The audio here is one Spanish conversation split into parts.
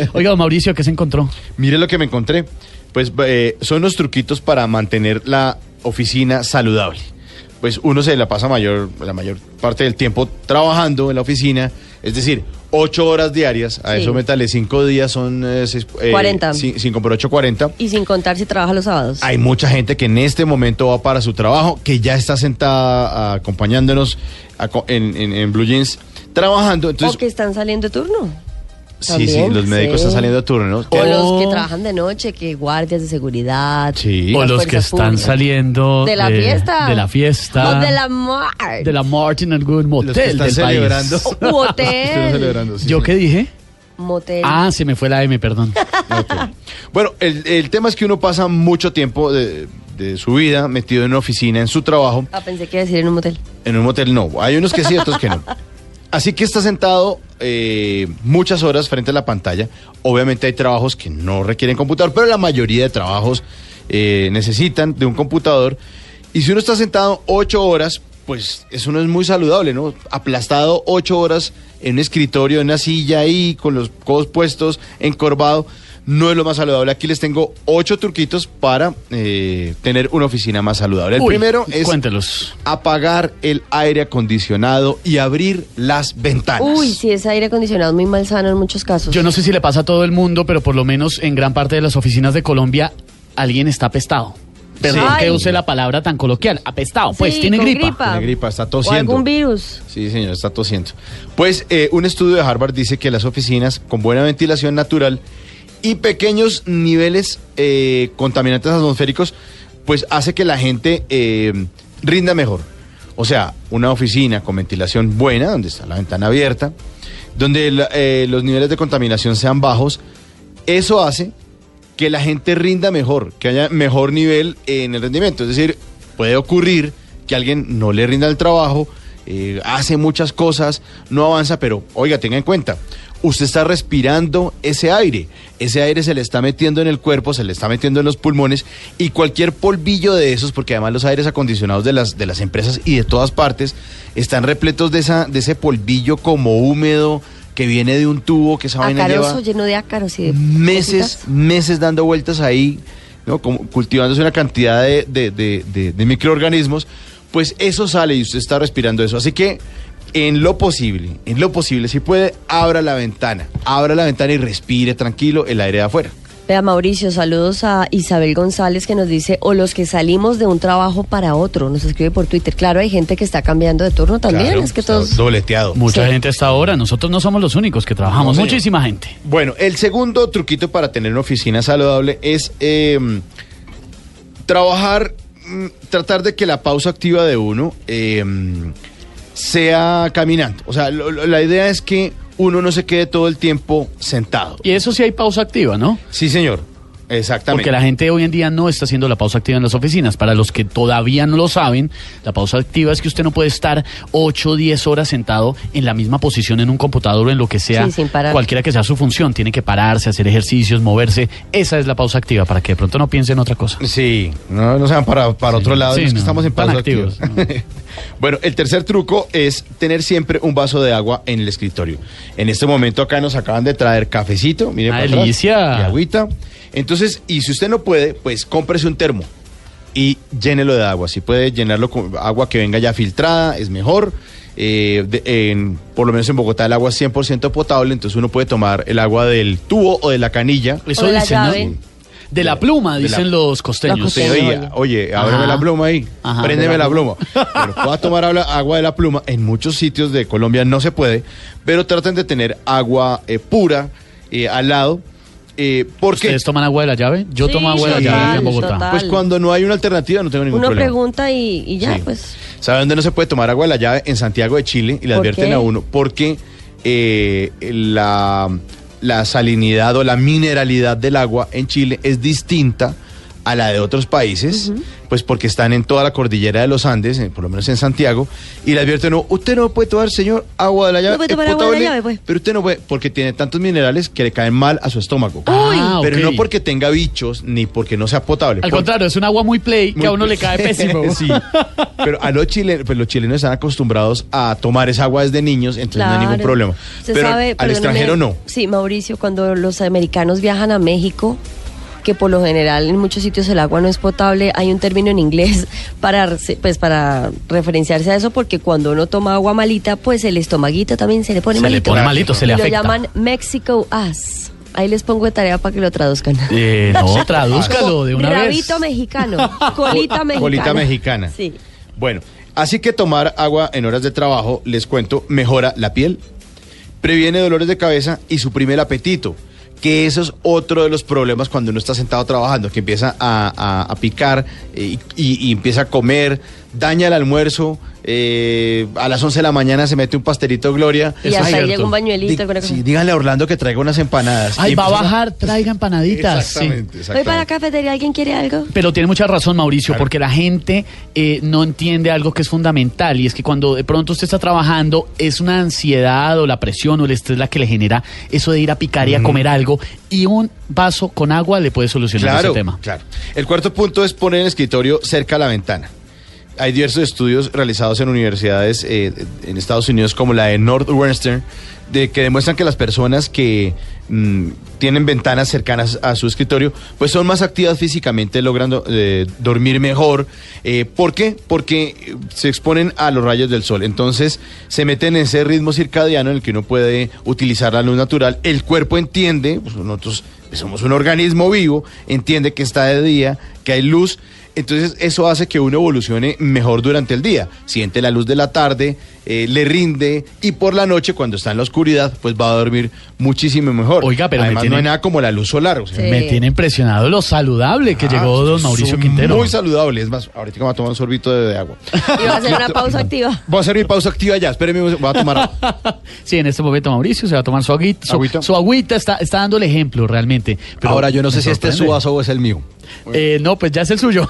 Oiga, Mauricio, ¿qué se encontró? Mire lo que me encontré. Pues eh, son los truquitos para mantener la oficina saludable. Pues uno se la pasa mayor, la mayor parte del tiempo trabajando en la oficina, es decir, ocho horas diarias, a Sí. eso métale cinco días, son eh, seis- eh, 40. ci- cinco por ocho, 40. Y sin contar si trabaja los sábados. Hay mucha gente que en este momento va para su trabajo, que ya está sentada acompañándonos aco- en, en- en Blue Jeans trabajando. Entonces, o que están saliendo de turno. Sí, sí, los médicos sí. están saliendo de turno, ¿no? O Que- los que trabajan de noche, que guardias de seguridad. Sí. O los que están saliendo De la fiesta. De la fiesta. O de la mar. de la Martin, en algún motel Los que están del país. celebrando. U- u hotel. Están celebrando, sí, ¿Yo sí. qué dije? Motel. Ah, se me fue la M, perdón. Ok. Bueno, el, el tema es que uno pasa mucho tiempo de, de su vida metido en una oficina, en su trabajo. Ah, pensé que iba a decir en un motel. En un motel no. Hay unos que sí, otros que no. Así que está sentado eh, muchas horas frente a la pantalla. Obviamente hay trabajos que no requieren computador, pero la mayoría de trabajos eh, necesitan de un computador. Y si uno está sentado ocho horas, pues eso no es muy saludable, ¿no? Aplastado ocho horas en un escritorio, en una silla ahí, con los codos puestos, encorvado, no es lo más saludable. Aquí les tengo ocho truquitos para eh, tener una oficina más saludable. El Uy, primero es Cuéntelos. apagar el aire acondicionado y abrir las ventanas. Uy, sí, ese aire acondicionado es muy malsano en muchos casos. Yo no sé si le pasa a todo el mundo, pero por lo menos en gran parte de las oficinas de Colombia alguien está apestado. Perdón Sí. que use la palabra tan coloquial. Apestado, pues Sí, tiene con gripa. gripa. Tiene gripa, está O tosiendo. algún virus. Sí, señor, está tosiendo. Pues eh, un estudio de Harvard dice que las oficinas con buena ventilación natural y pequeños niveles eh, contaminantes atmosféricos, pues hace que la gente eh, rinda mejor. O sea, una oficina con ventilación buena, donde está la ventana abierta, donde eh, los niveles de contaminación sean bajos, eso hace que la gente rinda mejor, que haya mejor nivel en el rendimiento. Es decir, puede ocurrir que alguien no le rinda el trabajo, eh, hace muchas cosas, no avanza, pero oiga, tenga en cuenta, usted está respirando ese aire, ese aire se le está metiendo en el cuerpo, se le está metiendo en los pulmones y cualquier polvillo de esos, porque además los aires acondicionados de las, de las empresas y de todas partes están repletos de, esa, de ese polvillo como húmedo que viene de un tubo, que esa vaina lleva lleno de ácaros y de meses, cositas. meses dando vueltas ahí, ¿no? Como cultivándose una cantidad de- de- de microorganismos, pues eso sale y usted está respirando eso. Así que en lo posible, en lo posible, si puede, abra la ventana, abra la ventana y respire tranquilo el aire de afuera. Vea, Mauricio, saludos a Isabel González que nos dice, o los que salimos de un trabajo para otro, nos escribe por Twitter. Claro, hay gente que está cambiando de turno también, Claro, es que todos... dobleteado. Mucha Sí. gente hasta ahora. Nosotros no somos los únicos que trabajamos. No, señor. Muchísima gente. Bueno, el segundo truquito para tener una oficina saludable es eh, trabajar, tratar de que la pausa activa de uno eh, sea caminando. O sea, lo- lo- la idea es que uno no se quede todo el tiempo sentado. Y eso sí hay pausa activa, ¿no? Sí, señor. Exactamente. Porque la gente hoy en día no está haciendo la pausa activa en las oficinas. Para los que todavía no lo saben, la pausa activa es que usted no puede estar 8 o 10 horas sentado en la misma posición en un computador o en lo que sea, Sí, sin parar. cualquiera que sea su función. Tiene que pararse, hacer ejercicios, moverse. Esa es la pausa activa, para que de pronto no piense en otra cosa. Sí, no, no se van para, para otro lado, Sí, es que no, estamos en pausa activos, activa. bueno, el tercer truco es tener siempre un vaso de agua en el escritorio. En este momento acá nos acaban de traer cafecito, miren para atrás, delicia. y agüita. Entonces, y si usted no puede, pues cómprese un termo y llénelo de agua. Si puede llenarlo con agua que venga ya filtrada, es mejor. Eh, de- en- por lo menos en Bogotá el agua es 100% potable, entonces uno puede tomar el agua del tubo o de la canilla. Eso de la dicen, ¿no? llave. De la pluma, De la- dicen los costeños. Los oye, ábreme la pluma ahí, Ajá. préndeme De la la pluma. Bueno, pueda tomar agua de la pluma. En muchos sitios de Colombia no se puede, pero traten de tener agua eh, pura eh, al lado. Eh, porque ¿Ustedes toman agua de la llave? Yo Sí, tomo agua de la llave en Bogotá. total. pues cuando no hay una alternativa no tengo ningún Uno problema. pregunta y, y ya, Sí. pues... ¿Sabe dónde no se puede tomar agua de la llave? En Santiago de Chile y le ¿Por advierten qué? a uno porque eh, la, la salinidad o la mineralidad del agua en Chile es distinta a la de otros países, pues porque están en toda la cordillera de los Andes, en- por lo menos en Santiago, y le advierte, no, usted no puede tomar, señor, agua de la llave, No puede tomar agua de la llave, pues. pero usted no puede, porque tiene tantos minerales que le caen mal a su estómago. Ah, pero no porque tenga bichos, ni porque no sea potable. Al por- contrario, es un agua muy play que a uno le cae pésimo. sí. Pero a los chilenos, pues los chilenos están acostumbrados a tomar esa agua desde niños, entonces no hay ningún problema. Usted Pero sabe, al extranjero no. Sí, Mauricio, cuando los americanos viajan a México, que por lo general en muchos sitios el agua no es potable, hay un término en inglés para, pues, para referenciarse a eso, porque cuando uno toma agua malita, pues el estomaguito también se le pone Se le malito. pone malito, se le Y lo afecta. llaman Mexico As. Ahí les pongo de tarea para que lo traduzcan. Eh, no, tradúzcalo de una Rabito vez. mexicano, colita mexicana. Colita mexicana. Sí. Bueno, así que tomar agua en horas de trabajo, les cuento, mejora la piel, previene dolores de cabeza y suprime el apetito. Que eso es otro de los problemas cuando uno está sentado trabajando, que empieza a, a- picar eh, y empieza a comer, daña el almuerzo, eh, a las 11 de la mañana se mete un pastelito Gloria. Y Eso es hasta ahí llega un bañuelito. Cosa. sí, díganle a Orlando que traiga unas empanadas. Ay, Y va a bajar, traiga empanaditas. sí. Exactamente, Voy para la exactamente. cafetería, ¿alguien quiere algo? Pero tiene mucha razón, Mauricio, Claro. porque la gente eh, no entiende algo que es fundamental y es que cuando de pronto usted está trabajando, es una ansiedad o la presión o el estrés la que le genera eso de ir a picar y a comer algo y un vaso con agua le puede solucionar Claro, ese tema. claro. El cuarto punto es poner el escritorio cerca a la ventana. Hay diversos estudios realizados en universidades eh, en Estados Unidos como la de Northwestern que demuestran que las personas que mm, tienen ventanas cercanas a su escritorio pues son más activas físicamente logrando eh, dormir mejor. Eh, ¿por qué? porque se exponen a los rayos del sol. Entonces se meten en ese ritmo circadiano en el que uno puede utilizar la luz natural. El cuerpo entiende pues nosotros somos un organismo vivo entiende que está de día que hay luz entonces eso hace que uno evolucione mejor durante el día. Siente la luz de la tarde, eh, le rinde y por la noche cuando está en la oscuridad pues va a dormir muchísimo mejor. Oiga, pero me Además tiene- no hay nada como la luz solar. o sea, Sí. Me tiene impresionado lo saludable que ah, llegó don Mauricio Quintero. Muy saludable. Es más, ahorita me voy a tomar un sorbito de, de agua. Y va a hacer una pausa activa. Voy a hacer mi pausa activa ya. Espérenme, voy a tomar agua. Sí, en este momento Mauricio se va a tomar su agüita. Su Agüita. su agüita está, está dando el ejemplo realmente. Pero Ahora yo no sé si este es su vaso o es el mío. Eh, no, pues ya es el suyo.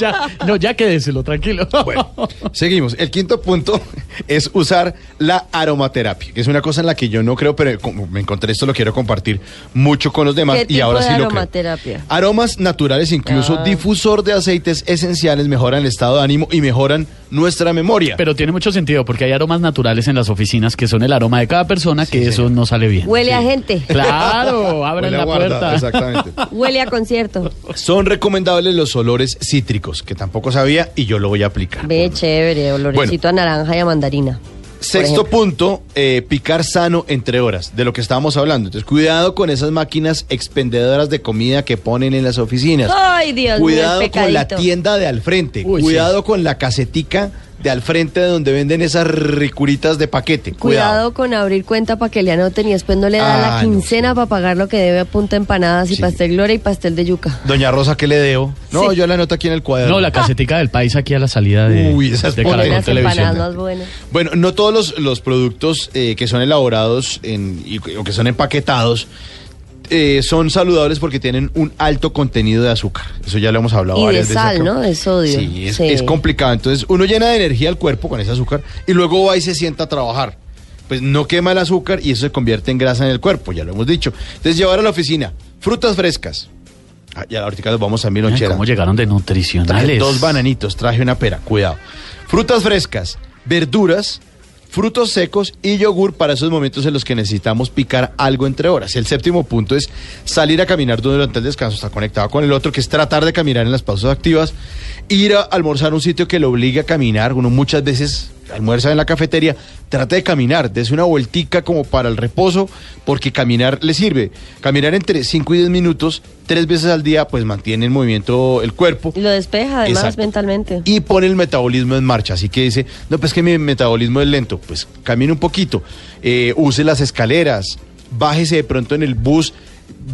ya, no, ya quédeselo, tranquilo. Bueno, seguimos. El quinto punto es usar la aromaterapia, que es una cosa en la que yo no creo, pero como me encontré esto, lo quiero compartir mucho con los demás ¿Qué y tipo ahora de sí lo creo. aromaterapia? Aromas naturales, incluso Ah. difusor de aceites esenciales, mejoran el estado de ánimo y mejoran nuestra memoria. Pero tiene mucho sentido porque hay aromas naturales en las oficinas que son el aroma de cada persona, que eso no sale bien. Huele a gente. Claro, abran Huele a la guarda, puerta. Exactamente. Huele a concierto. Son recomendables los olores cítricos, que tampoco sabía y yo lo voy a aplicar. Ve, chévere, olorecito a naranja y a mandarina. Sexto punto, eh, picar sano entre horas, de lo que estábamos hablando. Entonces, cuidado con esas máquinas expendedoras de comida que ponen en las oficinas. Ay, Dios cuidado mío, con la tienda de al frente. Uy, cuidado con la casetica de al frente de donde venden esas ricuritas de paquete. Cuidado con abrir cuenta para que le anoten y después no le da Ah, la no, quincena para pagar lo que debe a punta empanadas y Sí. pastel gloria y pastel de yuca. Doña Rosa, ¿qué le deo? No, Sí. yo la anoto aquí en el cuaderno. No, la casetica del país aquí a la salida de, Uy, esas de Caracol Las Televisión. empanadas más buenas. Bueno, no todos los, los productos eh, que son elaborados en, y, o que son empaquetados eh, son saludables porque tienen un alto contenido de azúcar. Eso ya lo hemos hablado Y de varias veces. sal, acá. ¿no? De sodio. Sí es, Sí. es complicado. Entonces, uno llena de energía al cuerpo con ese azúcar y luego va y se sienta a trabajar. Pues no quema el azúcar y eso se convierte en grasa en el cuerpo, ya lo hemos dicho. Entonces, llevar a la oficina frutas frescas. Ah, ya ahorita nos vamos a mi Ay, lonchera. ¿Cómo llegaron de Traje nutricionales? dos bananitos, traje una pera, cuidado. Frutas frescas, verduras, frutos secos y yogur para esos momentos en los que necesitamos picar algo entre horas. El séptimo punto es salir a caminar durante el descanso, está conectado con el otro, que es tratar de caminar en las pausas activas, ir a almorzar a un sitio que lo obligue a caminar, uno muchas veces almuerza en la cafetería, trate de caminar, des una vueltica como para el reposo, porque caminar le sirve. Caminar entre 5 y 10 minutos, tres veces al día, pues mantiene en movimiento el cuerpo lo despeja además Exacto. mentalmente. y pone el metabolismo en marcha. Así que dice, no, pues que mi metabolismo es lento. Pues camine un poquito, eh, use las escaleras, bájese de pronto en el bus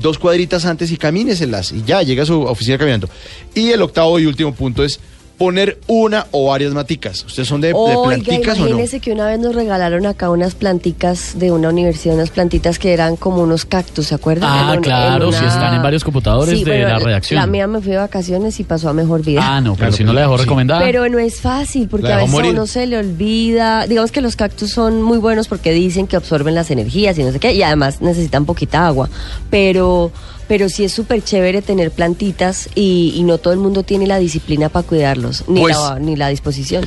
dos cuadritas antes y camíneselas y ya llega a su oficina caminando. Y el octavo y último punto es poner una o varias maticas. ¿Ustedes son de, de Oiga, planticas o no? imagínese que una vez nos regalaron acá unas planticas de una universidad, unas plantitas que eran como unos cactus, ¿se acuerdan? Ah, claro, sí están en varios computadores Sí, de bueno, la redacción. La mía me fui de vacaciones y pasó a mejor vida. Ah, no, pero Claro, si no la dejó sí. recomendada. Pero no es fácil, porque a veces a morir. uno se le olvida. Digamos que los cactus son muy buenos porque dicen que absorben las energías y no sé qué, y además necesitan poquita agua. Pero, pero sí es súper chévere tener plantitas y, y no todo el mundo tiene la disciplina para cuidarlos, ni, Pues- la, ni la disposición.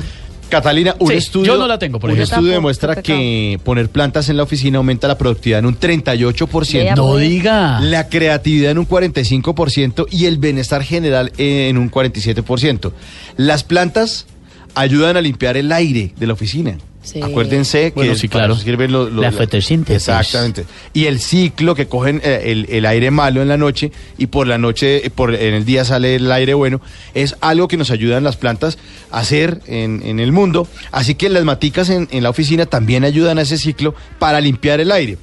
Catalina, un Sí, estudio, yo no la tengo, por un ejemplo. estudio demuestra que poner plantas en la oficina aumenta la productividad en un 38%. Vea, no diga. La creatividad en un 45% y el bienestar general en un 47%. Las plantas ayudan a limpiar el aire de la oficina. Sí. Acuérdense que Bueno, sí, claro. sirven los- los- La fotosíntesis. Exactamente. Y el ciclo que cogen eh, el, el aire malo en la noche y por la noche, eh, por, en el día sale el aire bueno, es algo que nos ayudan las plantas a hacer en, en el mundo. Así que las maticas en, en la oficina también ayudan a ese ciclo para limpiar el aire.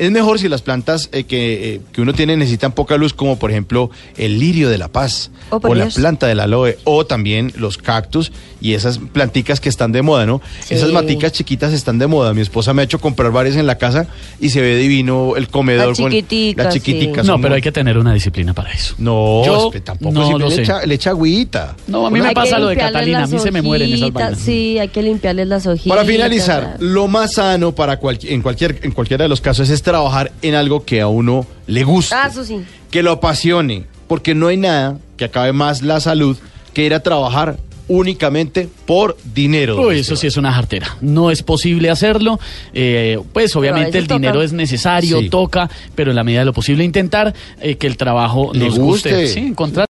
Es mejor si las plantas eh, que, eh, que uno tiene necesitan poca luz, como por ejemplo el lirio de la paz, Oh, o la planta del aloe, o también los cactus y esas planticas que están de moda, ¿no? Sí. Esas maticas chiquitas están de moda. Mi esposa me ha hecho comprar varias en la casa y se ve divino el comedor Las con sí. chiquiticas. no, pero hay que tener una disciplina para eso. No, Yo tampoco no si lo le, sé. echa, le echa agüita. No, a mí me pasa lo de Catalina, a mí se me mueren esas vainas. Sí, hay que limpiarles las hojitas. Para finalizar, lo más sano para cual- en, cualquier, en cualquiera de los casos es trabajar en algo que a uno le guste. Ah, eso sí. Que lo apasione, porque no hay nada que acabe más la salud que ir a trabajar únicamente por dinero. Uy, eso sí es una jartera. No es posible hacerlo. Eh, pues obviamente el dinero toca. es necesario, Sí. toca, pero en la medida de lo posible intentar eh, que el trabajo Le nos guste. guste. Sí, encontrar